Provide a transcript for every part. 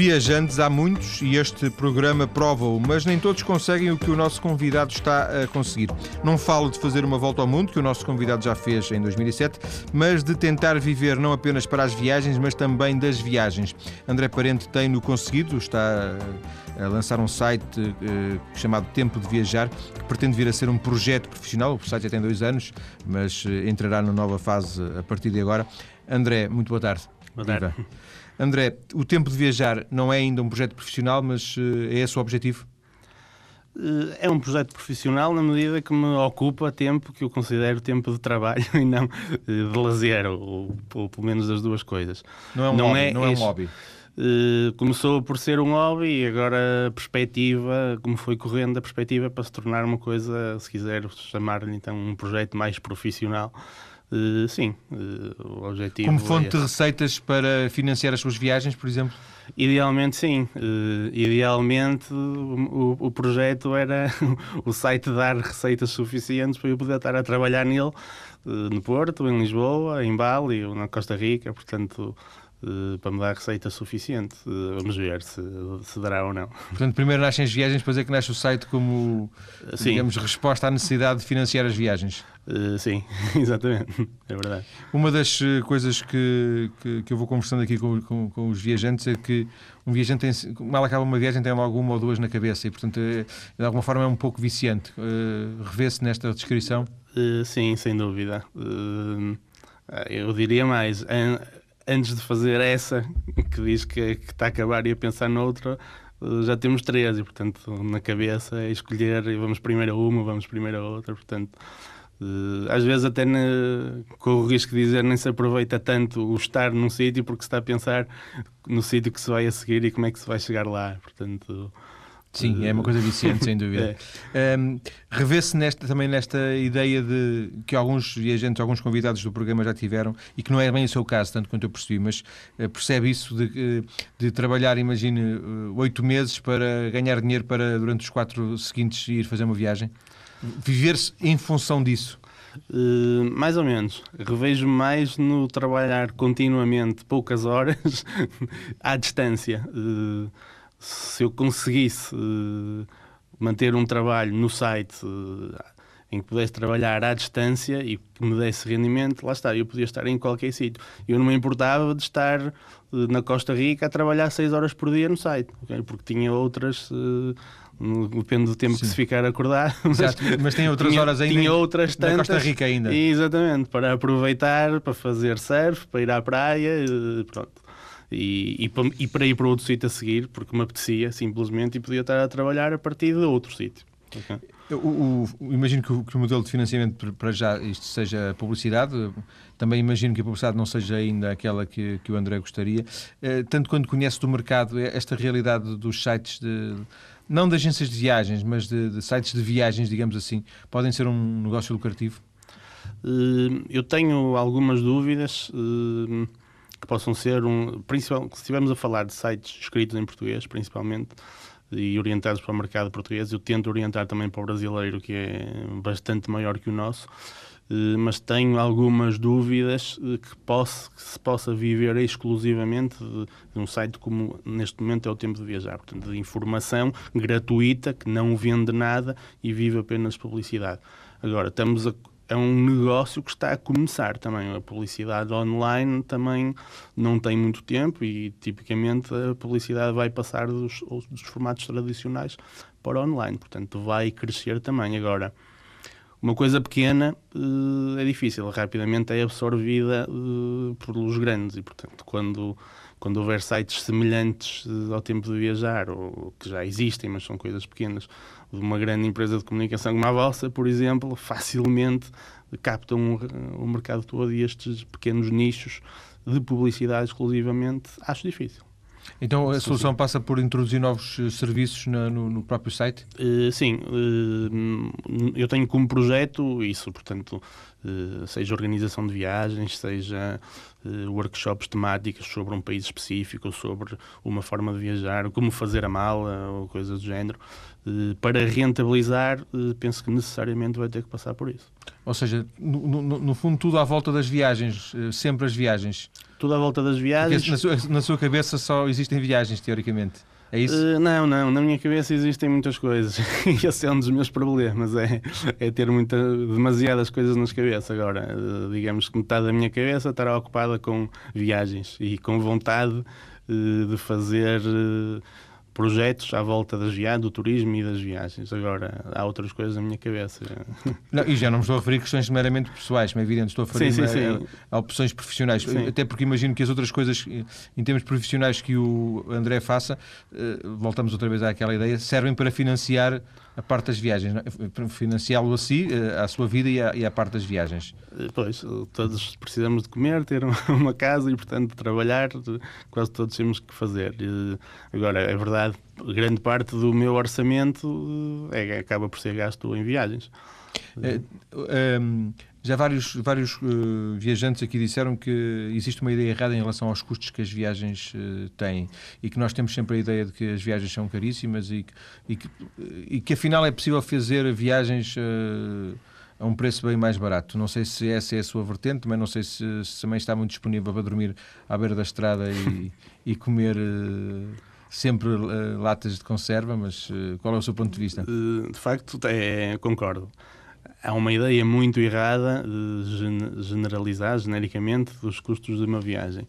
Viajantes há muitos e este programa prova-o, mas nem todos conseguem o que o nosso convidado está a conseguir. Não falo de fazer uma volta ao mundo, que o nosso convidado já fez em 2007, mas de tentar viver não apenas para as viagens, mas também das viagens. André Parente tem-no conseguido, está a lançar um site uh, chamado Tempo de Viajar, que pretende vir a ser um projeto profissional. O site já tem dois anos, mas uh, entrará na nova fase a partir de agora. André, muito boa tarde. Boa tarde. Viva. André, o Tempo de Viajar não é ainda um projeto profissional, mas uh, é esse o objetivo? É um projeto profissional na medida que me ocupa tempo que eu considero tempo de trabalho e não de lazer, ou, ou pelo menos as duas coisas. Não é um não hobby. É, não é um hobby. Uh, começou por ser um hobby e agora a perspectiva, como foi correndo, a perspectiva é para se tornar uma coisa, se quiser chamar-lhe então um projeto mais profissional. Uh, sim, uh, o objetivo. Como fonte é de receitas para financiar as suas viagens, por exemplo? Idealmente, sim. Uh, idealmente, o, o, projeto era o site dar receitas suficientes para eu poder estar a trabalhar nele no Porto, em Lisboa, em Bali ou na Costa Rica. Portanto, Uh, para me dar receita suficiente. Uh, vamos ver se, se dará ou não. Portanto, primeiro nascem as viagens, depois é que nasce o site como, sim. digamos, resposta à necessidade de financiar as viagens. Uh, sim, exatamente, é verdade. Uma das coisas que, que, que eu vou conversando aqui com, com, com, os viajantes é que um viajante, tem, mal acaba uma viagem, tem logo uma ou duas na cabeça e, portanto, é, de alguma forma é um pouco viciante. Revê-se nesta descrição? sim, sem dúvida. eu diria mais antes de fazer essa, que diz que, que está a acabar e a pensar noutra, eh, já temos três e, portanto, na cabeça é escolher e vamos primeiro a uma, vamos primeiro a outra, portanto, eh, às vezes até ne, com o risco de dizer nem se aproveita tanto o estar num sítio porque se está a pensar no sítio que se vai a seguir e como é que se vai chegar lá, portanto... Sim, é uma coisa viciante, sem dúvida. É. Um, Revê-se nesta, também nesta ideia de que alguns viajantes, alguns convidados do programa já tiveram, e que não é bem o seu caso, tanto quanto eu percebi, mas uh, percebe isso de, de trabalhar, imagine, uh, oito meses para ganhar dinheiro para, durante os quatro seguintes, ir fazer uma viagem? Viver-se em função disso? Uh, mais ou menos. Revejo mais no trabalhar continuamente poucas horas à distância. Uh, se eu conseguisse uh, manter um trabalho no site uh, em que pudesse trabalhar à distância e que me desse rendimento, lá está, eu podia estar em qualquer sítio. Eu não me importava de estar uh, na Costa Rica a trabalhar 6 horas por dia no site, okay? porque tinha outras. Depende do tempo Sim. que se ficar acordado. Mas, Exato, mas tem outras tinha, horas ainda. Tinha outras tantas. Na Costa Rica ainda. Exatamente, para aproveitar, para fazer surf, para ir à praia, pronto e, e, e para ir para outro sítio a seguir, porque me apetecia simplesmente e podia estar a trabalhar a partir de outro sítio. Okay? O, o, imagino que o, que o, modelo de financiamento para já isto seja publicidade. Também imagino que a publicidade não seja ainda aquela que, que o André gostaria. Eh, tanto quando conhece do mercado eh, esta realidade dos sites de não de agências de viagens, mas de, de sites de viagens, digamos assim, podem ser um negócio lucrativo? Eh, eu tenho algumas dúvidas que possam ser um. Principal, se estivermos a falar de sites escritos em português, principalmente, e orientados para o mercado português, eu tento orientar também para o brasileiro, que é bastante maior que o nosso. Eh, mas tenho algumas dúvidas eh, que, posso, que se possa viver exclusivamente de, de, um site como neste momento é o Tempo de Viajar, portanto, de informação gratuita que não vende nada e vive apenas publicidade. Agora, estamos a, é um negócio que está a começar também. A publicidade online também não tem muito tempo e, tipicamente, a publicidade vai passar dos, dos formatos tradicionais para online. Portanto, vai crescer também. Agora, uma coisa pequena uh, é difícil, rapidamente é absorvida uh, pelos grandes e, portanto, quando, quando houver sites semelhantes uh, ao tempo de viajar, ou que já existem, mas são coisas pequenas, de uma grande empresa de comunicação como a vossa, por exemplo, facilmente captam o mercado todo e estes pequenos nichos de publicidade exclusivamente, acho difícil. Então a solução passa por introduzir novos eh, serviços no, no próprio site? Uh, sim, uh, eu tenho como projeto isso, portanto, eh, seja organização de viagens, seja workshops temáticos sobre um país específico, sobre uma forma de viajar, como fazer a mala ou coisas do género, para rentabilizar, penso que necessariamente vai ter que passar por isso. Ou seja, no, no, no fundo, tudo à volta das viagens, sempre as viagens. Tudo à volta das viagens. Na sua, na sua cabeça só existem viagens, teoricamente. É isso? Uh, não, não. Na minha cabeça existem muitas coisas. e esse é um dos meus problemas. É, é ter muita, demasiadas coisas nas cabeças. Agora, uh, digamos que metade da minha cabeça estará ocupada com viagens e com vontade uh, de fazer projetos à volta das viagens, do turismo e das viagens. Agora, há outras coisas na minha cabeça. Não, e já não me estou a referir a questões meramente pessoais, como é evidente, estou a referir sim, sim, sim. A, a, opções profissionais. Até porque imagino que as outras coisas, em termos profissionais, que o André faça, eh, voltamos outra vez àquela ideia, servem para financiar a parte das viagens, é? financiá-lo a si, eh, à sua vida e à, e à, parte das viagens. Eh, pois, todos precisamos de comer, ter uma casa e, portanto, trabalhar, quase todos temos que fazer. Agora, é verdade, grande parte do meu orçamento é, acaba por ser gasto em viagens. É, um, já vários, vários uh, viajantes aqui disseram que existe uma ideia errada em relação aos custos que as viagens uh, têm e que nós temos sempre a ideia de que as viagens são caríssimas e que, e que, e que afinal é possível fazer viagens uh, a um preço bem mais barato. Não sei se essa é a sua vertente, mas não sei se, se também está muito disponível para dormir à beira da estrada e, e comer sempre latas de conserva, mas qual é o seu ponto de vista? De facto, é, concordo há uma ideia muito errada generalizar genericamente dos custos de uma viagem.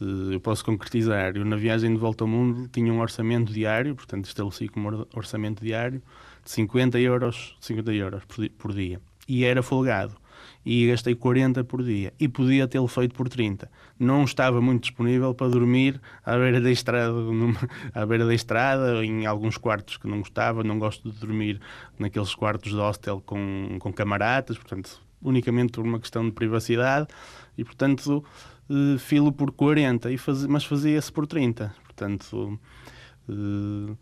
Eh, eu posso concretizar. Eu, na viagem de volta ao mundo, tinha um orçamento diário, portanto, estabeleci como orçamento diário de 50 euros, 50 euros por dia. E era folgado e gastei 40 por dia e podia tê-lo feito por 30. Não estava muito disponível para dormir à beira da estrada, numa, à beira da estrada, em alguns quartos que não gostava, não gosto de dormir naqueles quartos de hostel com, com camaradas, portanto, unicamente por uma questão de privacidade e, portanto, uh, filo por 40, e faz, mas fazia-se por 30. Portanto, uh,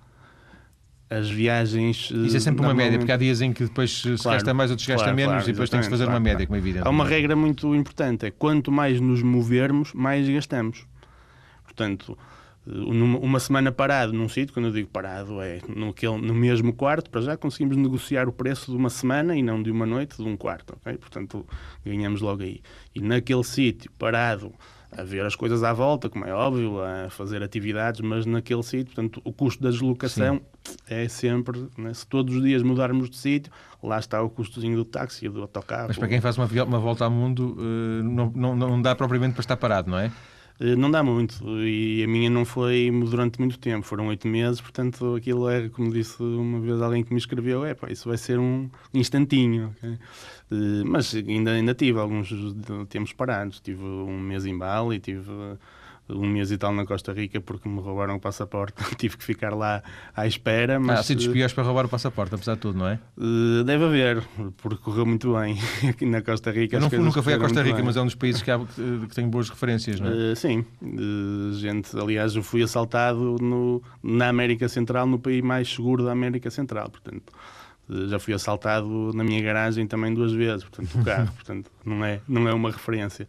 as viagens. Isso é sempre uma média, porque há dias em que depois se claro, gasta mais, outros claro, gasta menos claro, e depois tem que se fazer uma média, como é evidente. Há uma regra muito importante: é quanto mais nos movermos, mais gastamos. Portanto, uma semana parado num sítio, quando eu digo parado, é no, no mesmo quarto, para já conseguimos negociar o preço de uma semana e não de uma noite, de um quarto. Okay? Portanto, ganhamos logo aí. E naquele sítio, parado, a ver as coisas à volta, como é óbvio, a fazer atividades, mas naquele sítio, portanto, o custo da deslocação Sim. é sempre, né, se todos os dias mudarmos de sítio, lá está o custozinho do táxi, do autocarro. Mas para quem faz uma, uma volta ao mundo, eh, não, não, não dá propriamente para estar parado, não é? Eh, não dá muito e a minha não foi durante muito tempo, foram oito meses, portanto aquilo é, como disse uma vez alguém que me escreveu, é pá, isso vai ser um instantinho. Okay? Uh, mas ainda, ainda tive alguns tempos parados, tive um mês em Bali, tive um mês e tal na Costa Rica porque me roubaram o passaporte. Tive que ficar lá à espera. Mas, ah, sítios piores para roubar o passaporte, apesar de tudo, não é? Uh, deve haver, porque correu muito bem aqui na Costa Rica. Não, nunca fui à Costa Rica, mas é um dos países que, há, que tem boas referências, não é? Uh, sim, uh, gente, aliás, eu fui assaltado no, na América Central, no país mais seguro da América Central, portanto já fui assaltado na minha garagem também duas vezes, portanto, o carro, portanto, não é, não é uma referência.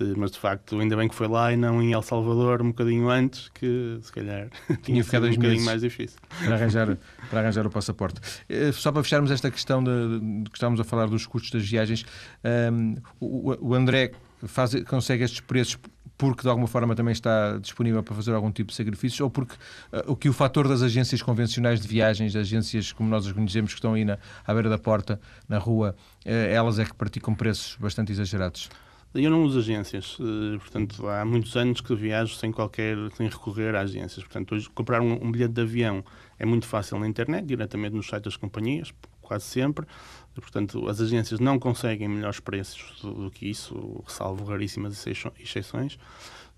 Eh, mas de facto ainda bem que foi lá e não em El Salvador um bocadinho antes, que se calhar tinha ficado um bocadinho mais difícil. Para arranjar, para arranjar o passaporte. Eh, só para fecharmos esta questão de, de que estávamos a falar dos custos das viagens, um, ehm, o, o, André faz, consegue estes preços porque de alguma forma também está disponível para fazer algum tipo de sacrifícios ou porque uh, o que o fator das agências convencionais de viagens, agências como nós as conhecemos que estão aí na, à beira da porta, na rua, uh, elas é que praticam preços bastante exagerados? Eu não uso agências, eh, portanto, há muitos anos que viajo sem qualquer, sem recorrer a agências. Portanto, hoje comprar um, um bilhete de avião é muito fácil na internet, diretamente nos sites das companhias, quase sempre. Portanto, as agências não conseguem melhores preços do, que isso, salvo raríssimas exceções.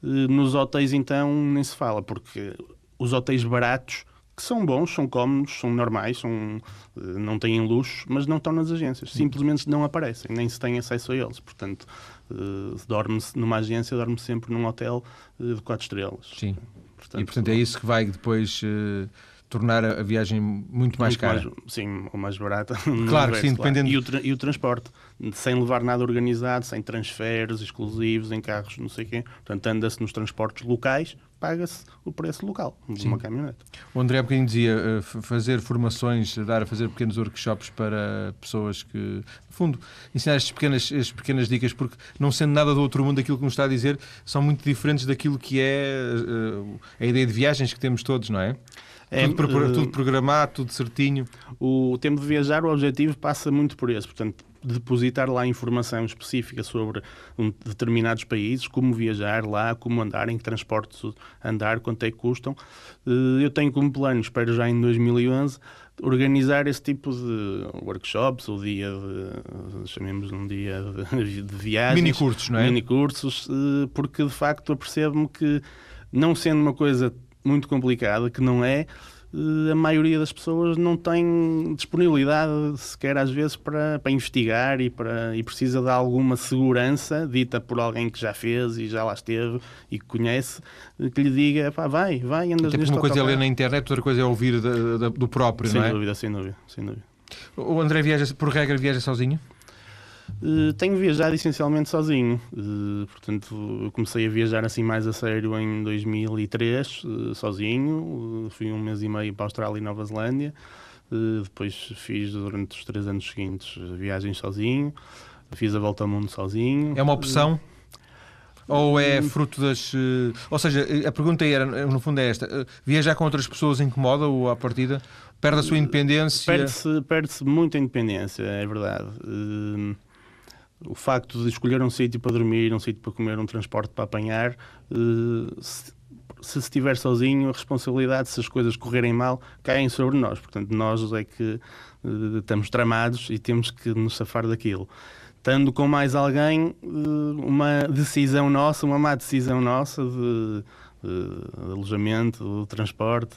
Eh, nos hotéis, então, nem se fala, porque os hotéis baratos que são bons, são cómodos, são normais, são, eh, não têm luxo, mas não estão nas agências. Simplesmente não aparecem, nem se tem acesso a eles. Portanto, uh, dorme-se numa agência, dorme -se sempre num hotel uh, de quatro estrelas. Sim. Portanto, e portanto é isso que vai depois uh, tornar a, viagem muito mais muito cara. Mais, sim, ou mais barata. Claro, sim, dependendo. E, o e o transporte, sem levar nada organizado, sem transferes exclusivos em carros, não sei o quê. Portanto, anda-se nos transportes locais, paga-se o preço local de Sim. uma caminhonete. O André há bocadinho dizia eh, fazer formações, dar a fazer pequenos workshops para pessoas que, no fundo, ensinar estas pequenas, estas pequenas dicas, porque não sendo nada do outro mundo, aquilo que nos está a dizer são muito diferentes daquilo que é uh, a ideia de viagens que temos todos, não é? É, tudo, uh, tudo programado, tudo certinho. O tempo de viajar, o objetivo passa muito por esse. Portanto, depositar lá informação específica sobre um, determinados países, como viajar lá, como andar, em que transportes andar, quanto é que custam. Uh, eu tenho como plano, espero já em 2011, organizar esse tipo de workshops, ou dia de, chamemos um dia de, de viagens. Mini cursos, não é? Mini cursos, uh, porque de facto apercebo-me que, não sendo uma coisa muito complicada, que não é, eh, a maioria das pessoas não tem disponibilidade sequer às vezes para, para investigar e, para, e precisa de alguma segurança dita por alguém que já fez e já lá esteve e que conhece, que lhe diga, pá, vai, vai, andas Até Uma coisa é ler na internet, outra coisa é ouvir da, da, do próprio, sem não é? Sem dúvida, sem dúvida, sem dúvida. O André viaja, por regra, viaja sozinho? Uh, tenho viajado essencialmente sozinho, uh, portanto comecei a viajar assim mais a sério em 2003, uh, eh, sozinho, fui um mês e meio para a Austrália e Nova Zelândia, depois fiz durante os três anos seguintes viagens sozinho, fiz a volta ao mundo sozinho. É uma opção? Ou é hum. fruto das. Ou seja, a pergunta era, no fundo, é esta: viajar com outras pessoas incomoda ou à partida? Perde a sua independência? Perde-se perde muita independência, é verdade o facto de escolher um sítio para dormir, um sítio para comer, um transporte para apanhar, eh, se, se estiver sozinho, a responsabilidade, se as coisas correrem mal, caem sobre nós. Portanto, nós é que uh, estamos tramados e temos que nos safar daquilo. Estando com mais alguém, uh, uma decisão nossa, uma má decisão nossa de, de alojamento, de transporte,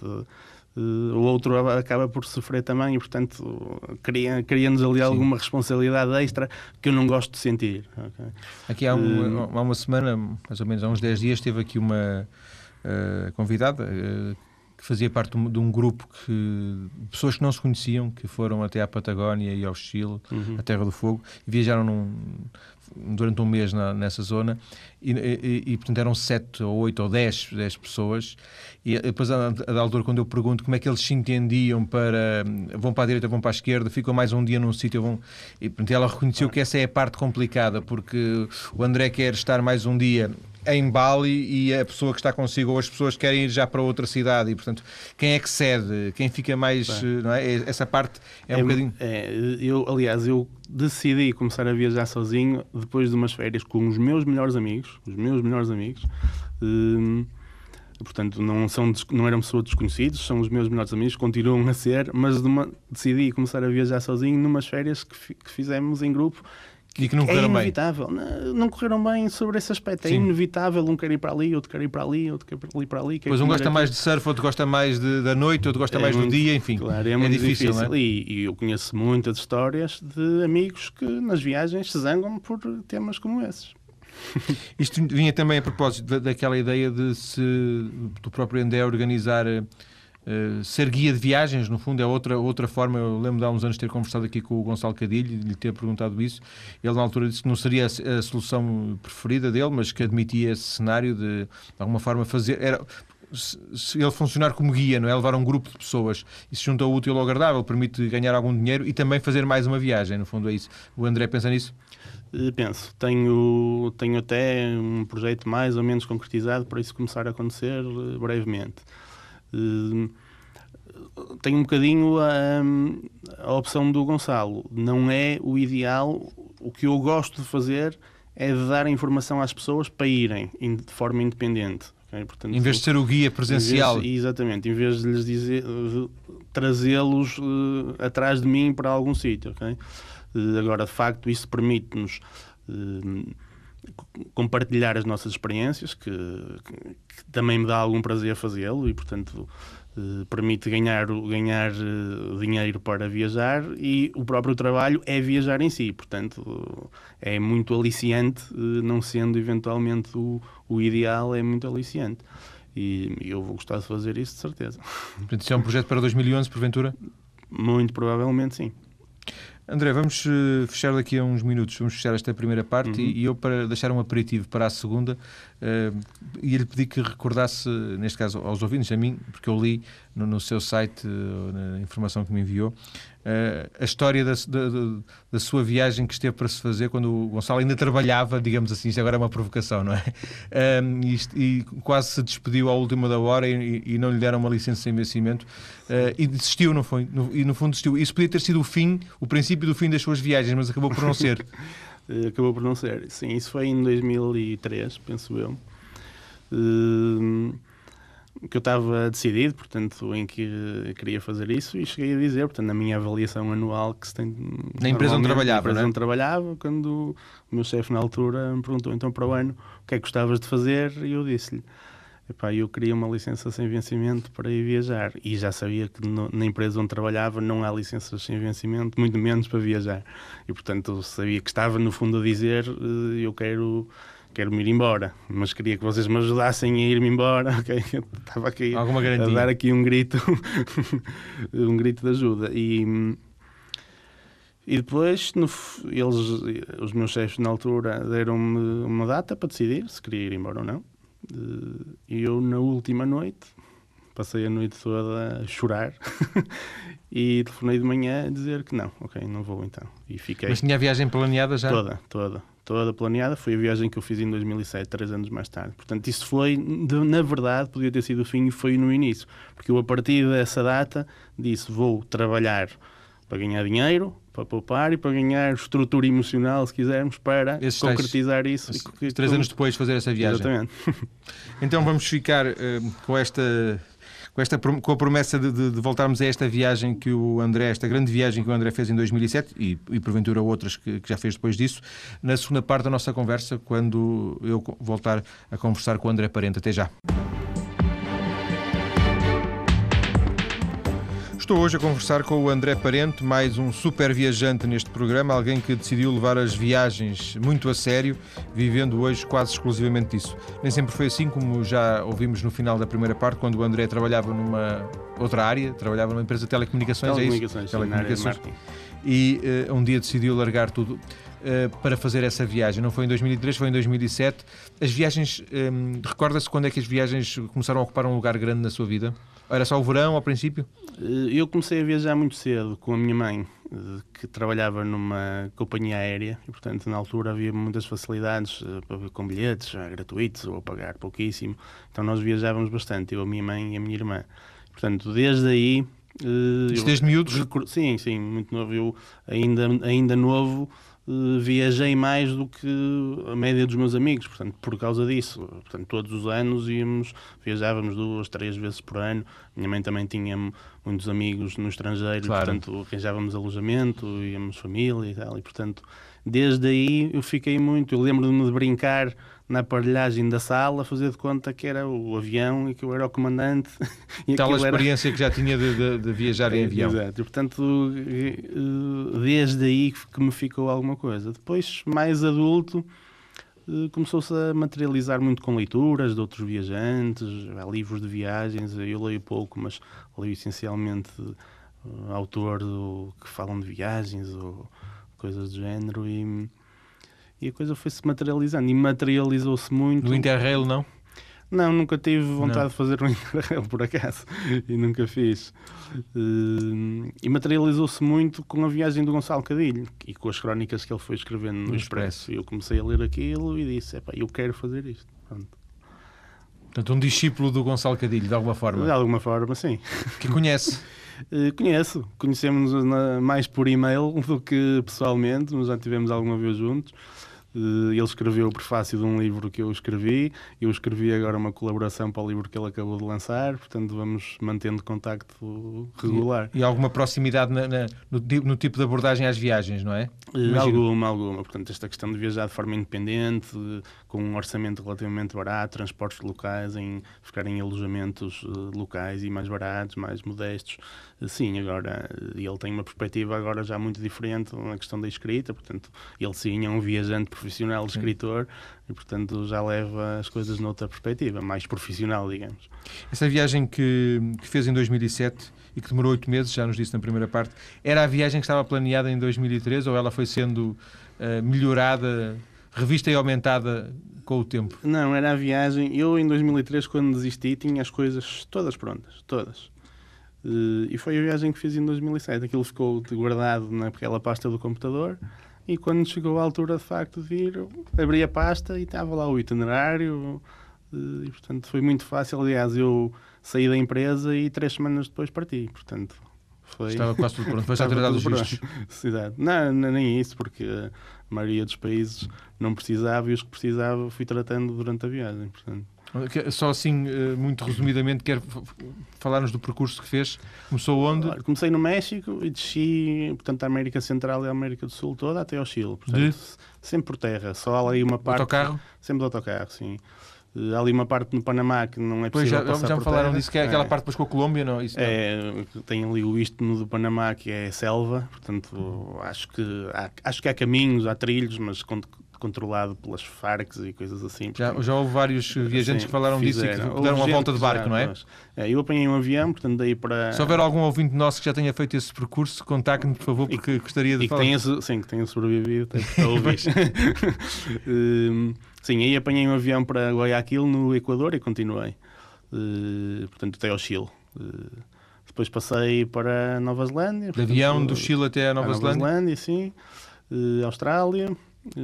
o outro acaba por sofrer também e, portanto, cria-nos cria ali Sim. alguma responsabilidade extra que eu não gosto de sentir. Okay? Aqui há, um, uh, há, uma semana, mais ou menos há uns 10 dias, teve aqui uma uh, convidada que fazia parte de um grupo que, de pessoas que não se conheciam, que foram até à Patagónia e ao Chile, uhum. a Terra do Fogo, e viajaram num, durante um mês na, nessa zona e, e, e, portanto eram sete ou oito ou dez, dez pessoas. E depois a, a da altura quando eu pergunto como é que eles se entendiam para vão para a direita, vão para a esquerda ficam mais um dia num sítio vão... e portanto ela reconheceu que essa é a parte complicada porque o André quer estar mais um dia em Bali e a pessoa que está consigo ou as pessoas querem ir já para outra cidade. E portanto quem é que cede? Quem fica mais não é? essa parte é, um é, bocadinho é, eu aliás eu decidi começar a viajar sozinho depois de umas férias com os meus melhores amigos os meus melhores amigos. Hum, portanto não são não eram pessoas desconhecidos são os meus melhores amigos continuam a ser mas uma, decidi começar a viajar sozinho numas férias que, que fizemos em grupo e que não é correram é inevitável. bem. Não, não correram bem sobre esse aspecto. É Sim. É inevitável um quer ir para ali, outro quer ir para ali, outro quer ir para ali. Pois um gosta aqui. mais de surf, outro gosta mais de, da noite, outro gosta é mais muito, do dia, enfim. Claro, é, muito é difícil. difícil. É? E, e, eu conheço muitas histórias de amigos que nas viagens se zangam por temas como esses. Isto vinha também a propósito daquela ideia de se do próprio Andé organizar Uh, ser guia de viagens, no fundo, é outra, outra forma. Eu lembro de há uns anos ter conversado aqui com o Gonçalo Cadilho e lhe ter perguntado isso. Ele, na altura, disse que não seria a, a solução preferida dele, mas que admitia esse cenário de, de alguma forma, fazer. Era, se ele funcionar como guia, não é? Levar um grupo de pessoas e se junta ao útil ao agradável, permite ganhar algum dinheiro e também fazer mais uma viagem, no fundo é isso. O André pensa nisso? Eh, penso. Tenho, tenho até um projeto mais ou menos concretizado para isso começar a acontecer eh, brevemente. Uh, tenho um bocadinho a, a, opção do Gonçalo. Não é o ideal. O que eu gosto de fazer é de dar a informação às pessoas para irem de forma independente. Okay? Portanto, em vez de ser o guia presencial. Em vez, exatamente. Em vez de lhes dizer, trazê-los uh, atrás de mim para algum sítio. Okay? Uh, agora, de facto, isso permite-nos compartilhar as nossas experiências, que, que, também me dá algum prazer fazê-lo e, portanto, eh, permite ganhar, ganhar eh, dinheiro para viajar e o próprio trabalho é viajar em si. Portanto, é muito aliciante, eh, não sendo eventualmente o, o ideal, é muito aliciante. E eu vou gostar de fazer isso, de certeza. Portanto, isso é um projeto para 2011, porventura? Muito provavelmente, sim. André, vamos uh, fechar daqui a uns minutos, vamos fechar esta primeira parte uhum. e, e, eu, para deixar um aperitivo para a segunda, uh, ia-lhe pedir que recordasse, neste caso aos ouvintes, a mim, porque eu li no, no seu site, na informação que me enviou, uh, a história da, da, da, sua viagem que esteve para se fazer quando o Gonçalo ainda trabalhava, digamos assim, isto agora é uma provocação, não é? Um, e, quase se despediu à última da hora e, e não lhe deram uma licença sem vencimento uh, e desistiu, não foi? No, e no fundo desistiu. Isso podia ter sido o fim, o princípio do fim das suas viagens, mas acabou por não ser. acabou por não ser. Sim, isso foi em 2003, penso eu. Uh, que eu estava decidido, portanto, em que queria fazer isso e cheguei a dizer, portanto, na minha avaliação anual que se tem... Na empresa onde trabalhava, Na empresa é? onde trabalhava, quando o meu chefe na altura me perguntou, então, para o ano, o que é que gostavas de fazer? E eu disse-lhe, epá, eu queria uma licença sem vencimento para ir viajar. E já sabia que no, na empresa onde trabalhava não há licenças sem vencimento, muito menos para viajar. E, portanto, sabia que estava, no fundo, a dizer, eh, eu quero quero-me ir embora, mas queria que vocês me ajudassem a ir-me embora, ok? Eu estava aqui Alguma a dar aqui um grito, um grito de ajuda. E, e depois, no, eles, os meus chefes na altura deram-me uma data para decidir se queria ir embora ou não. E eu, na última noite, passei a noite toda a chorar e telefonei de manhã a dizer que não, ok, não vou então. E fiquei. Mas tinha a viagem planeada já? Toda, toda toda planeada. Foi a viagem que eu fiz em 2007, três anos mais tarde. Portanto, isso foi, de, na verdade, podia ter sido o fim e foi no início. Porque eu, a partir dessa data, disse: vou trabalhar para ganhar dinheiro, para poupar e para ganhar estrutura emocional, se quisermos, para Esses concretizar tais, isso. três anos depois fazer essa viagem. Exatamente. então vamos ficar uh, com esta com, esta, com a promessa de, de, de, voltarmos a esta viagem que o André, esta grande viagem que o André fez em 2007 e, e porventura outras que, que, já fez depois disso, na segunda parte da nossa conversa, quando eu voltar a conversar com o André Parente. Até já. Estou hoje a conversar com o André Parente, mais um super viajante neste programa, alguém que decidiu levar as viagens muito a sério, vivendo hoje quase exclusivamente disso. Nem sempre foi assim, como já ouvimos no final da primeira parte, quando o André trabalhava numa outra área, trabalhava numa empresa de telecomunicações, telecomunicações é isso? Telecomunicações. E uh, um dia decidiu largar tudo. Uh, para fazer essa viagem. Não foi em 2003, foi em 2007. As viagens, um, recorda-se quando é que as viagens começaram a ocupar um lugar grande na sua vida? Era só o verão ao princípio? Eh, eu comecei a viajar muito cedo com a minha mãe, eh, que trabalhava numa companhia aérea e, portanto, na altura havia muitas facilidades eh, com bilhetes gratuitos ou a pagar pouquíssimo. Então nós viajávamos bastante, eu, a minha mãe e a minha irmã. Portanto, desde aí. Isto desde miúdos? Sim, sim, muito novo. Eu, ainda, ainda novo, viajei mais do que a média dos meus amigos, portanto, por causa disso. Portanto, todos os anos íamos, viajávamos duas, três vezes por ano. Minha mãe também tinha muitos amigos no estrangeiro, claro. portanto, arranjávamos alojamento, íamos família e tal, e portanto, desde aí eu fiquei muito. Eu lembro-me de brincar na aparelhagem da sala, fazer de conta que era o avião e que eu era o comandante. E Tal a experiência era... que já tinha de, de, de viajar em avião. Exato. E, portanto, eh, desde aí que me ficou alguma coisa. Depois, mais adulto, eh, começou-se a materializar muito com leituras de outros viajantes, livros de viagens. Eu leio pouco, mas leio essencialmente uh, autor do, que falam de viagens ou coisas do género. E e a coisa foi-se materializando e materializou-se muito. No Interrail, não? Não, nunca tive vontade não. de fazer um Interrail, por acaso, e nunca fiz. Uh, e materializou-se muito com a viagem do Gonçalo Cadilho e com as crónicas que ele foi escrevendo no, no Expresso. Expresso. Eu comecei a ler aquilo e disse: eu quero fazer isto. Pronto. Portanto, um discípulo do Gonçalo Cadilho, de alguma forma? De alguma forma, sim. Que conhece? Uh, conheço. Conhecemos-nos mais por e-mail do que pessoalmente, mas já tivemos alguma vez juntos. Eh, ele escreveu o prefácio de um livro que eu escrevi, eu escrevi agora uma colaboração para o livro que ele acabou de lançar, portanto vamos mantendo contacto regular. E, e alguma proximidade na, na, no, no, tipo de abordagem às viagens, não é? Imagino. Alguma, alguma. Portanto, esta questão de viajar de forma independente, com um orçamento relativamente barato, transportes locais, em ficar em alojamentos uh, locais e mais baratos, mais modestos. Sim, agora ele tem uma perspectiva agora já muito diferente na questão da escrita, portanto, ele sim é um viajante profissional de escritor e, portanto, já leva as coisas noutra perspectiva, mais profissional, digamos. Essa viagem que, que fez em 2007 e que demorou oito meses, já nos disse na primeira parte, era a viagem que estava planeada em 2013 ou ela foi sendo uh, melhorada, revista e aumentada com o tempo? Não, era a viagem. Eu, em 2003, quando desisti, tinha as coisas todas prontas, todas. Uh, e foi a viagem que fiz em 2007. Aquilo ficou guardado naquela pasta do computador. E quando chegou a altura de facto de ir, abri a pasta e estava lá o itinerário. Uh, e portanto foi muito fácil. Aliás, eu saí da empresa e três semanas depois parti. Portanto, foi... Estava quase tudo pronto. Foi já ter dado os vistos. Não, nem isso, porque a maioria dos países não precisava e os que precisava fui tratando durante a viagem. Portanto. Só assim, eh, muito resumidamente, quer falar-nos do percurso que fez? Começou onde? Comecei no México e desci, portanto, a América Central e a América do Sul toda até ao Chile. Portanto, de? sempre por terra. Só ali uma parte. Autocarro? Sempre de autocarro, sim. Há ali uma parte no Panamá que não é possível pois já, já me falaram disso, que é aquela é. parte depois com a Colômbia, não? Isso não. É, tem ali o istmo do Panamá que é selva, portanto acho que há, acho que há caminhos, há trilhos, mas controlado pelas Farcs e coisas assim. Já, já houve vários viajantes que falaram fizeram. disso e que deram uma volta de barco, já, não é? é? Eu apanhei um avião, portanto daí para... Se houver algum ouvinte nosso que já tenha feito esse percurso, contacte-me, por favor, porque e, gostaria de e falar. Que tenha, sim, que tenha sobrevivido, a ouvir. Hum, sim, aí apanhei um avião para Guayaquil, no Equador, e continuei. Uh, portanto, até ao Chile. Uh, depois passei para Nova Zelândia. De avião do Chile até a Nova, Nova Zelândia? Zelândia, sim. Uh, Austrália,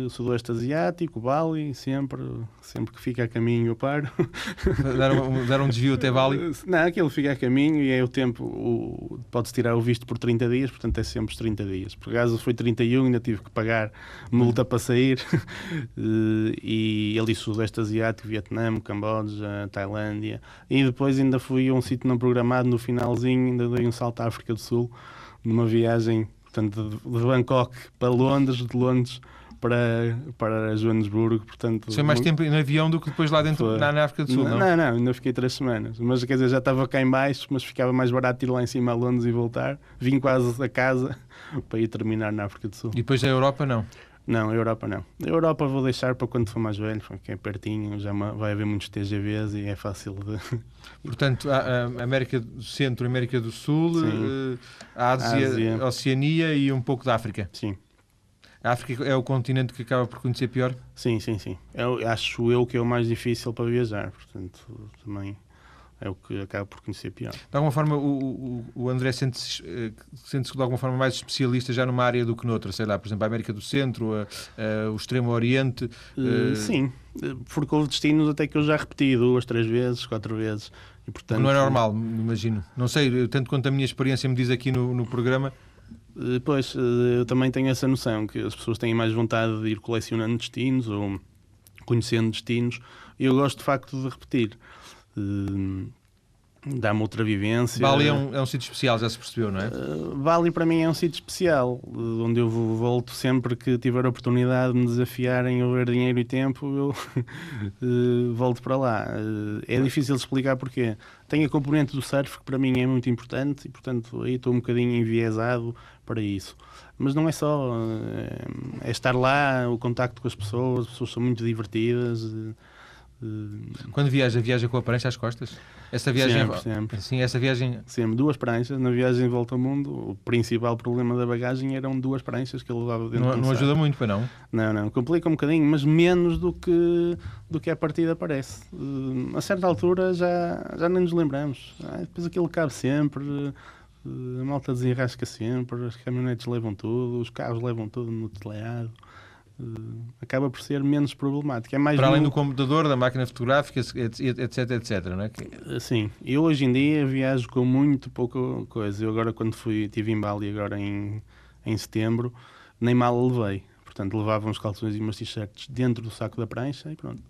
Sudoeste Asiático, Bali, sempre, sempre que fica a caminho eu paro. Dar um, dar um desvio até Bali? Não, aquilo fica a caminho e é o tempo, pode-se tirar o visto por 30 dias, portanto é sempre os 30 dias. Por acaso foi 31, ainda tive que pagar multa para sair. Eh, e ali Sudoeste Asiático, Vietnã, Camboja, Tailândia. E depois ainda fui a um sítio não programado no finalzinho, ainda dei um salto à África do Sul, numa viagem portanto, de Bangkok para Londres, de Londres para, para Joanesburgo, portanto... Foi mais tempo em avião do que depois lá dentro, na, na, África do Sul, não? Não, não, ainda fiquei três semanas. Mas, quer dizer, já estava cá em baixo, mas ficava mais barato ir lá em cima a Londres e voltar. Vim quase a casa para ir terminar na África do Sul. E depois a Europa, não? Não, a Europa não. A Europa vou deixar para quando for mais velho, porque é pertinho, já vai haver muitos TGVs e é fácil de. Portanto, a, a América do Centro, América do Sul, Sim. Eh, a Ásia, Ásia, Oceania e um pouco da África. Sim. A África é o continente que acaba por conhecer pior? Sim, sim, sim. Eu, acho eu que é o mais difícil para viajar, portanto, também é o que acaba por conhecer pior. De alguma forma, o, o, André sente-se eh, sente de alguma forma mais especialista já numa área do que noutra, sei lá, por exemplo, a América do Centro, a, a, o Extremo Oriente. Uh. Sim, porque houve destinos até que eu já repeti duas, três vezes, quatro vezes. E, portanto... Não é normal, imagino. Não sei, tanto quanto a minha experiência me diz aqui no, no programa, pois, eh, eu também tenho essa noção que as pessoas têm mais vontade de ir colecionando destinos ou conhecendo destinos. E eu gosto de facto de repetir. Eh, dá-me outra vivência. Bali é um, é um sítio especial, já se percebeu, não é? Bali para mim é um sítio especial, onde eu volto sempre que tiver a oportunidade de me desafiar em haver dinheiro e tempo, eu volto para lá. É difícil explicar porquê. Tem a componente do surf que para mim é muito importante e, portanto, aí estou um bocadinho enviesado para isso. Mas não é só, é estar lá, o contacto com as pessoas, as pessoas são muito divertidas. Quando viaja, viaja com a prancha às costas? Essa viagem sempre, sempre. Sim, essa viagem. Sempre, duas pranchas. Na viagem de volta ao mundo, o principal problema da bagagem eram duas pranchas que ele levava dentro Não, não ajuda muito, para não? Não, não. Complica um bocadinho, mas menos do que, do que a partida parece. Uh, a certa altura já, já nem nos lembramos. Ah, depois aquilo cabe sempre. A malta desenrasca sempre, as caminhonetes levam tudo, os carros levam tudo no telhado. Uh, acaba por ser menos problemático. É mais Para além do computador, da máquina fotográfica, etc, etc, não é? Eh, sim, eu hoje em dia viajo com muito pouca coisa. Eu agora quando fui, estive em Bali agora em, em setembro, nem mal levei. Portanto, levava uns calções e umas t-shirts dentro do saco da prancha e pronto.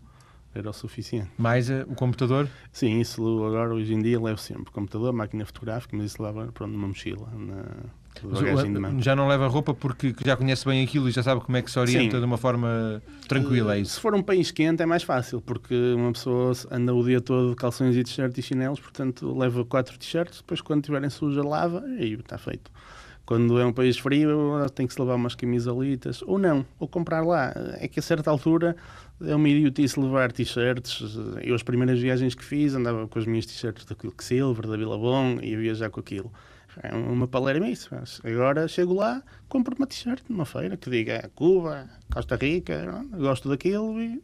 Era o suficiente. Mais uh, o computador? Sim, isso agora hoje em dia levo sempre. Computador, máquina fotográfica, mas isso leva pronto, numa mochila. Na já não leva roupa porque já conhece bem aquilo e já sabe como é que se orienta Sim. de uma forma tranquila. É Se for um país quente é mais fácil, porque uma pessoa anda o dia todo de calções e t-shirt e chinelos, portanto leva quatro t-shirts, depois quando tiverem suja lava e está feito. Quando é um país frio, tem que se levar umas camisolitas, ou não, ou comprar lá. É que a certa altura é uma idiotice levar t-shirts. Eu, as primeiras viagens que fiz, andava com as minhas t-shirts da Quicksilver, da Billabong, e ia viajar com aquilo. É uma paleira isso. Agora chego lá, compro uma t-shirt numa feira que diga Cuba, Costa Rica, gosto daquilo e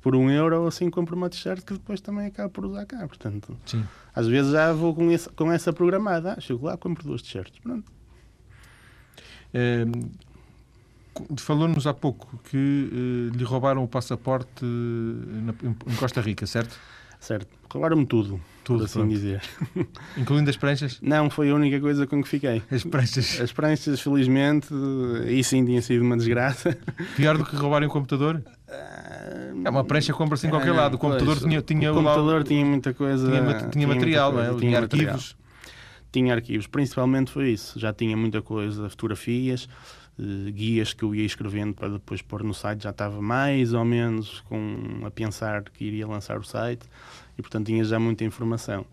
por um euro assim compro uma t-shirt que depois também acabo por usar cá. Portanto, Sim. às vezes já vou com, esse, com essa programada. Ah, chego lá, compro duas t-shirts. Pronto. Uh, Falou-nos há pouco que uh, lhe roubaram o passaporte na, em Costa Rica, certo? Certo. Roubaram-me tudo, tudo por assim pronto. dizer. Incluindo as pranchas? Não, foi a única coisa com que fiquei. As pranchas? As pranchas, felizmente, aí sim tinha sido uma desgraça. Pior do que roubarem o computador? É uma prancha compra-se em qualquer ah, lado. O computador pois, tinha, tinha. O computador lá, tinha muita coisa. Tinha, tinha, tinha material, não é? Tinha, tinha arquivos. Tinha arquivos, principalmente foi isso. Já tinha muita coisa, fotografias, eh, guias que eu ia escrevendo para depois pôr no site. Já estava mais ou menos com, a pensar que iria lançar o site e, portanto, tinha já muita informação.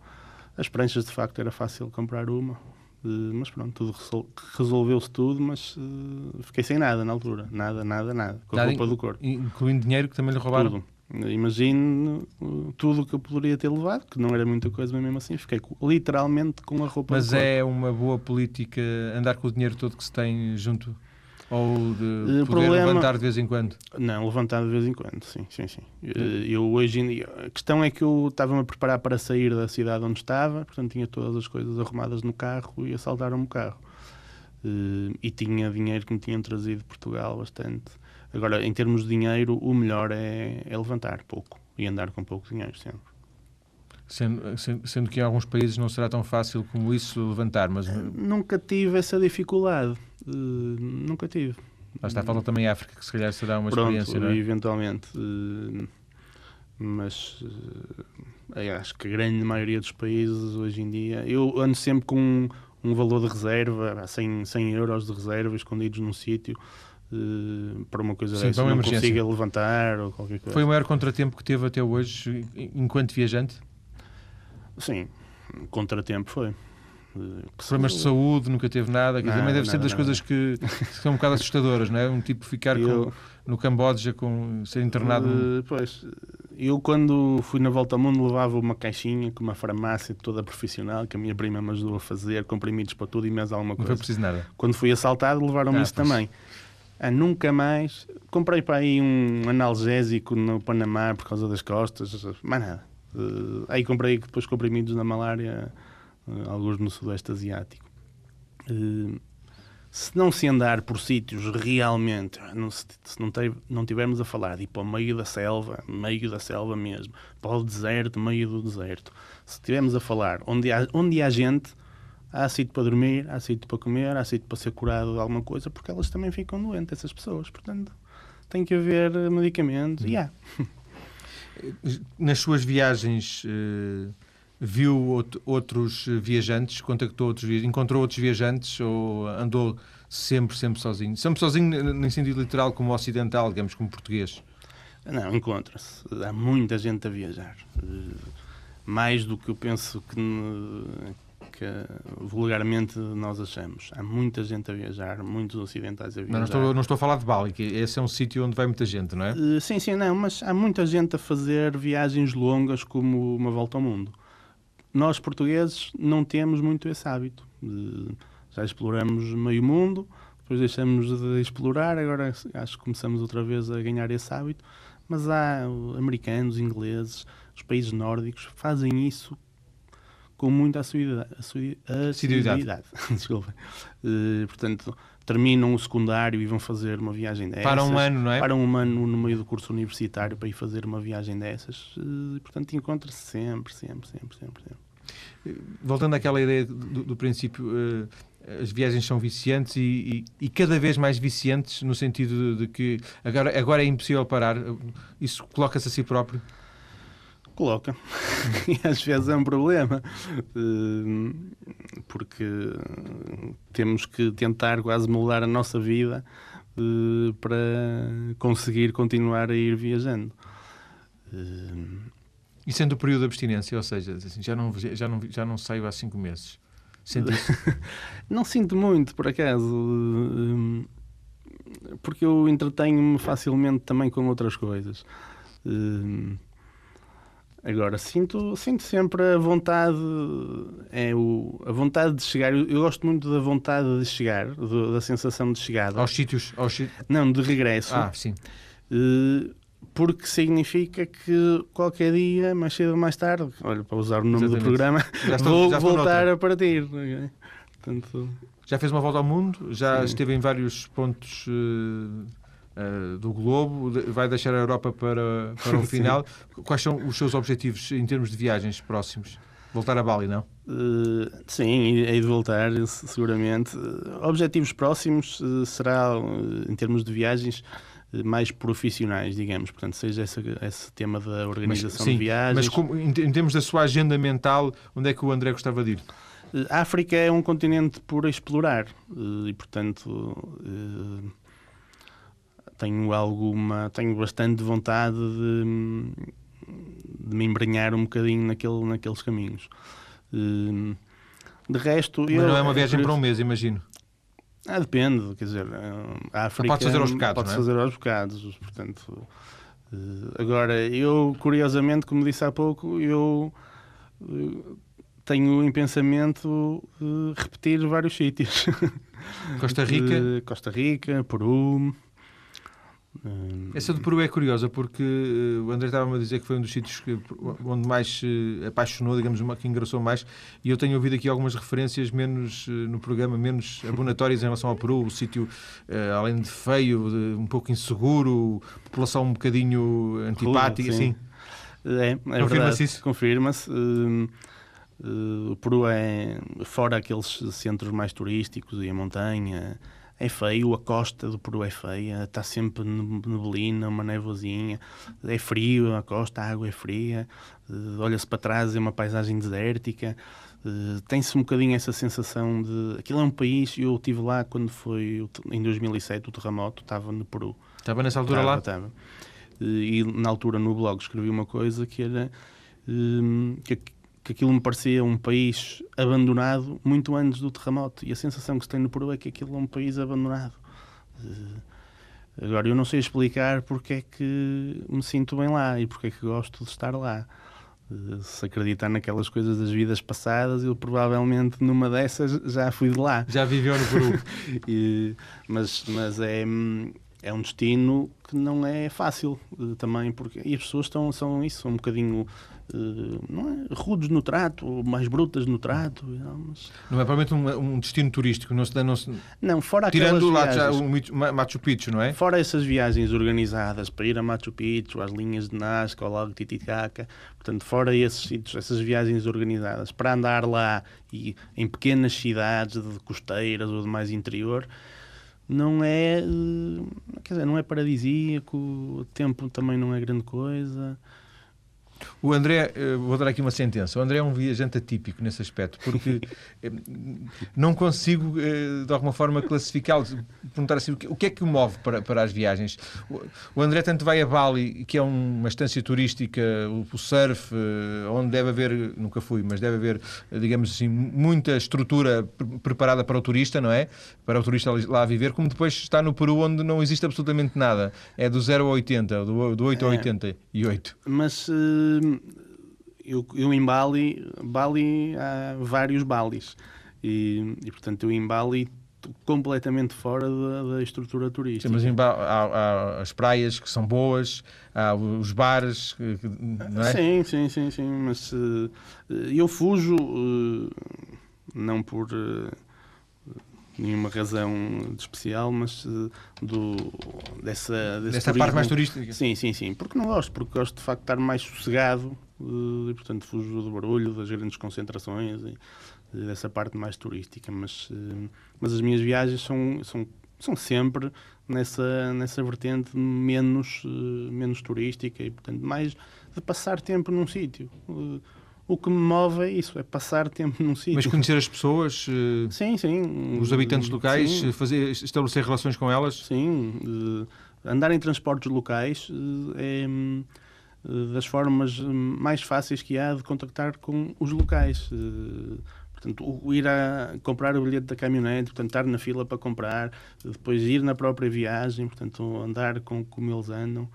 As pranchas, de facto, era fácil comprar uma, Uh, mas pronto, tudo resol resolveu-se tudo, mas uh, fiquei sem nada na altura. Nada, nada, nada. Com a roupa do corpo. Incluindo dinheiro que também lhe roubaram? Tudo. Imagino tudo o que eu poderia ter levado, que não era muita coisa, mas mesmo assim fiquei literalmente com a roupa Mas é uma boa política andar com o dinheiro todo que se tem junto? Ou de poder problema... levantar de vez em quando? Não, levantar de vez em quando, sim, sim, sim. Eu hoje em dia... A questão é que eu estava-me a preparar para sair da cidade onde estava, portanto tinha todas as coisas arrumadas no carro e assaltaram-me o carro. E tinha dinheiro que me tinham trazido de Portugal bastante Agora, em termos de dinheiro, o melhor é, é levantar pouco e andar com pouco dinheiro sempre. Sendo, sendo, que em alguns países não será tão fácil como isso levantar, mas... Nunca tive essa dificuldade. Uh, nunca tive. Lá está, falta também a África, que se calhar será uma Pronto, experiência, não é? eventualmente. Uh, mas uh, acho que a grande maioria dos países hoje em dia... Eu ando sempre com um, um valor de reserva, 100, 100 euros de reserva escondidos num sítio uh, para uma coisa Sim, dessa, não emergência. consiga levantar ou qualquer coisa. Foi o maior contratempo que teve até hoje enquanto viajante? Sim, contratempo foi. Uh, Problemas de saúde, nunca teve nada, nada também deve nada, ser das nada. coisas que, que, são um bocado assustadoras, não é? Um tipo ficar eu, com, no Camboja com ser internado. Uh, pois, eu quando fui na volta ao mundo levava uma caixinha com uma farmácia toda profissional que a minha prima me ajudou a fazer, comprimidos para tudo e mais alguma coisa. Não foi preciso nada. Quando fui assaltado levaram-me ah, isso pois. também. Ah, nunca mais. Comprei para aí um analgésico no Panamá por causa das costas, mais nada. Uh, aí comprei depois comprimidos na malária, uh, alguns no Sudeste Asiático. Uh, se não se andar por sítios realmente, não, se, se não, não tivermos a falar de ir para o meio da selva, meio da selva mesmo, para o deserto, meio do deserto, se estivermos a falar onde há, onde há gente, há sítio para dormir, há sítio para comer, há sítio para ser curado de alguma coisa, porque elas também ficam doentes, essas pessoas. Portanto, tem que haver medicamentos e há. Nas suas viagens, uh, viu outros viajantes, contactou outros encontrou outros viajantes ou andou sempre, sempre sozinho? Sempre sozinho, em sentido literal, como ocidental, digamos, como português? Não, encontra-se. Há muita gente a viajar. Uh, mais do que eu penso que que vulgarmente nós achamos. Há muita gente a viajar, muitos ocidentais a viajar. Não, estou, não estou a falar de Bali, que esse é um sítio onde vai muita gente, não é? Uh, sim, sim, não, mas há muita gente a fazer viagens longas como uma volta ao mundo. Nós, portugueses, não temos muito esse hábito. Uh, já exploramos meio mundo, depois deixamos de explorar, agora acho que começamos outra vez a ganhar esse hábito. Mas há americanos, ingleses, os países nórdicos fazem isso com muita assiduidade. Desculpa. Uh, portanto, terminam o secundário e vão fazer uma viagem dessas. Para um ano, não é? Para um ano no meio do curso universitário para ir fazer uma viagem dessas. Uh, portanto, encontra-se sempre, sempre, sempre, sempre, sempre. Voltando àquela ideia do, do princípio, uh, as viagens são viciantes e, e, e, cada vez mais viciantes no sentido de, de que agora, agora é impossível parar. Isso coloca-se a si próprio? Coloca. e às vezes é um problema. Eh, porque temos que tentar quase moldar a nossa vida eh, para conseguir continuar a ir viajando. E sendo o período de abstinência, ou seja, assim, já, não, já, não, já não saio há cinco meses, Sente não sinto muito, por acaso. Porque eu entretenho-me facilmente também com outras coisas. Agora, sinto, sinto sempre a vontade, é o, a vontade de chegar. Eu, eu gosto muito da vontade de chegar, do- da sensação de chegada. Aos sítios. Aos Não, de regresso. Ah, sim. Eh, porque significa que qualquer dia, mais cedo ou mais tarde, olha, para usar o nome do Exatamente. programa, Já estou- vou voltar a partir. ok? Portanto, Já fez uma volta ao mundo, já Sim. esteve em vários pontos eh, eh, do globo, vai deixar a Europa para, para o final. Quais são os seus objetivos em termos de viagens próximos? Voltar a Bali, não? eh, sim, hei de voltar, se- seguramente. Eh, Objetivos próximos eh, será, eh, em termos de viagens, eh, mais profissionais, digamos. Portanto, seja esse, esse tema da organização sim, de viagens. Mas como- em, em termos da sua agenda mental, onde é que o André gostava de ir? Eh, A África é um continente por explorar eh, e, portanto, eh, tenho alguma, tenho bastante vontade de, de me embrenhar um bocadinho naquele, naqueles caminhos. Eh, De resto, Mas eu, não é uma viagem para um mês, imagino. Ah, depende, quer dizer, eh, a África pode fazer aos bocados, pode é? fazer aos bocados, portanto. eh, Agora, eu, curiosamente, como disse há pouco, eu eh, tenho em pensamento repetir vários sítios. Costa Rica. Costa Rica, Peru. Eh, Essa do Peru é curiosa porque eh, o André estava-me a dizer que foi um dos sítios que- onde mais eh, apaixonou, digamos, que engraçou mais. E eu tenho ouvido aqui algumas referências menos eh, no programa, menos abonatórias em relação ao Peru. O sítio, além de feio, de- um pouco inseguro, população um bocadinho antipática, sim. sim. É, é Confirma-se isso? Confirma-se. Eh, eh, o Peru é, fora aqueles centros mais turísticos e a montanha, é feio. A costa do Peru é feia, está sempre neb- neblina, uma nevozinha. É frio a costa, a água é fria. eh, Olha-se para trás, é uma paisagem desértica. eh, Tem-se um bocadinho essa sensação de. Aquilo é um país. Eu estive lá quando foi em 2007 o terremoto, estava no Peru. Estava nessa altura lá. estava. E na altura no blog escrevi uma coisa que era que, que aquilo me parecia um país abandonado muito antes do terremoto. E a sensação que se tem no Peru é que aquilo é um país abandonado. Eh, Agora, eu não sei explicar porque é que me sinto bem lá e porque é que gosto de estar lá. Eh, Se acreditar naquelas coisas das vidas passadas, eu provavelmente numa dessas já fui de lá. Já viveu no Peru. E- mas mas é, é um destino que não é fácil eh, também, porque e as pessoas estão, são isso, são um bocadinho não é, rudes no trato, ou mais brutas no trato. não, mas- não é provavelmente um, um destino turístico. Não se, não se, não, fora tirando lá viagens, o Machu Picchu, não é? Fora essas viagens organizadas para ir a Machu Picchu, às linhas de Nazca, ao Lago Titicaca, portanto, fora esses sítios, essas viagens organizadas, para andar lá e em pequenas cidades de costeiras ou de mais interior, não é, eh, quer dizer, não é paradisíaco, o tempo também não é grande coisa. O André, eh, vou dar aqui uma sentença. O André é um viajante atípico nesse aspecto, porque eh, não consigo, eh, de alguma forma, classificá-lo. Perguntar assim, o que- é que o move para, para as viagens? O- André tanto vai a Bali, que é uma estância turística, o, surf, onde deve haver, nunca fui, mas deve haver, digamos assim, muita estrutura pre- preparada para o turista, não é? Para o turista lá viver, como depois está no Peru, onde não existe absolutamente nada. É do 0 a 80, do, do 8 a É. 88. Mas eh, eu, eu em Bali, Bali há vários Balis. E, e, portanto eu em Bali completamente fora da, da estrutura turística. Sim, mas em há, há as praias que são boas, há os bares, que- não é? Sim, sim, sim, sim. Mas eh, eu fujo eh, não por eh, nenhuma razão de especial, mas eh, do, dessa, Dessa parte mais turística. Sim, sim, sim. Porque não gosto, porque gosto de facto de estar mais sossegado eh, e, portanto, fujo do barulho, das grandes concentrações e, e dessa parte mais turística. Mas, eh, mas as minhas viagens são, são, são sempre nessa, nessa vertente menos, menos turística e, portanto, mais de passar tempo num sítio. O que me move é isso, é passar tempo num sítio. Mas conhecer as pessoas, eh, Sim, sim. os habitantes locais, Sim. eh, fazer, estabelecer relações com elas. Sim, eh, andar em transportes locais é das formas mais fáceis que há de contactar com os locais. Portanto, ir a comprar o bilhete da caminhonete, portanto, estar na fila para comprar, depois ir na própria viagem, portanto, andar com como eles andam.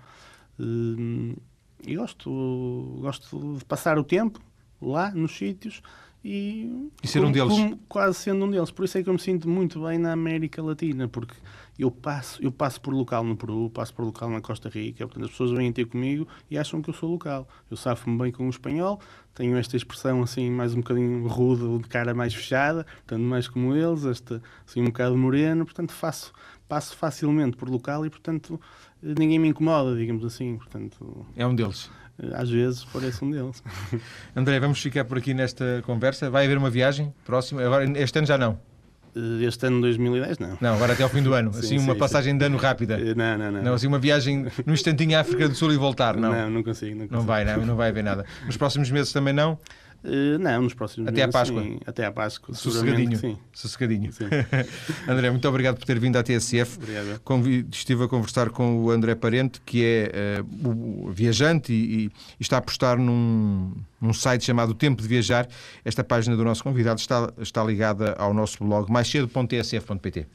E gosto, gosto de passar o tempo lá nos sítios e, e ser um deles. Como, quase sendo um deles. Por isso é que eu me sinto muito bem na América Latina, porque eu passo, eu passo por local no Peru, passo por local na Costa Rica, portanto as pessoas vêm ter comigo e acham que eu sou local. Eu safo-me bem com o espanhol, tenho esta expressão assim mais um bocadinho rude, de cara mais fechada, portanto mais como eles, este, assim um bocado moreno, portanto faço, passo facilmente por local e portanto ninguém me incomoda, digamos assim. Portanto, é um deles. Às vezes parece um deles. André, vamos ficar por aqui nesta conversa. Vai haver uma viagem próxima? Agora, este ano já não. Eh, este ano 2010, não. Não, agora até ao fim do ano. Assim, sim, uma sim, passagem sim. de ano rápida. Eh, não, não, não. Não, assim, uma viagem no instantinho à África do Sul e voltar, não. Não, não consigo. Não, consigo. não vai, não, não vai haver nada. Nos próximos meses também não? Uh, não, nos próximos Até meses. à Páscoa. Sim. Até à Páscoa. Sossegadinho. Sim. Sossegadinho. Sim. André, muito obrigado por ter vindo à TSF. Obrigado. Estive a conversar com o André Parente, que é uh, o viajante e, e, está a postar num, num site chamado Tempo de Viajar. Esta página do nosso convidado está, está ligada ao nosso blog maiscedo.tsf.pt.